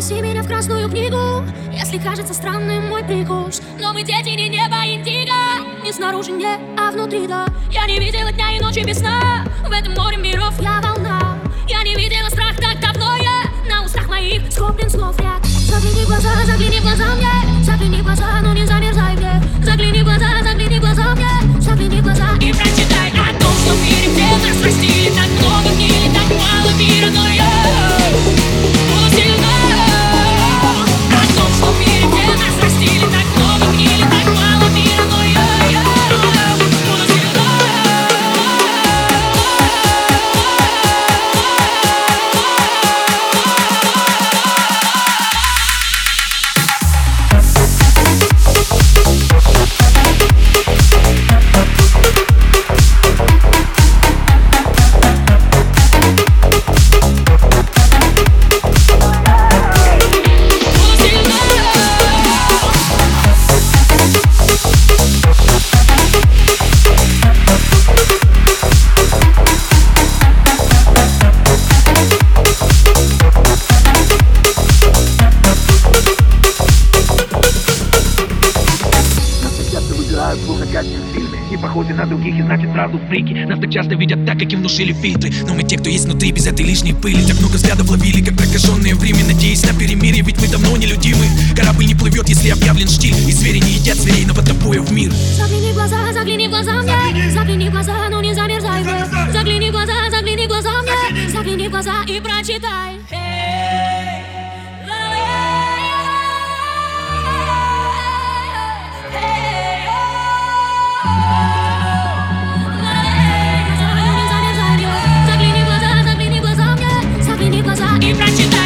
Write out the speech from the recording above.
в красную книгу Если кажется странным мой прикус. Но мы дети не небо индиго Не снаружи не, а внутри да. Я не видела дня и ночи без сна В этом море миров я волна. Я не видела страх так давно выбирают, словно кастинг в фильме Не похожи на других и значит сразу фрики. Нас так часто видят так, как им внушили фильтры. Но мы те, кто есть внутри, без этой лишней пыли. Так много взглядов ловили, как прокаженные в Риме Надеясь на перемирие, ведь мы давно нелюдимы. Корабль не плывет, если объявлен штиль. И звери не едят зверей, но под в мир. Загляни в глаза, загляни в глаза мне. Загляни. В глаза, но не замерзай. Загляни в глаза, загляни в глаза мне. Загляни. В глаза и прочитай e pra te dar.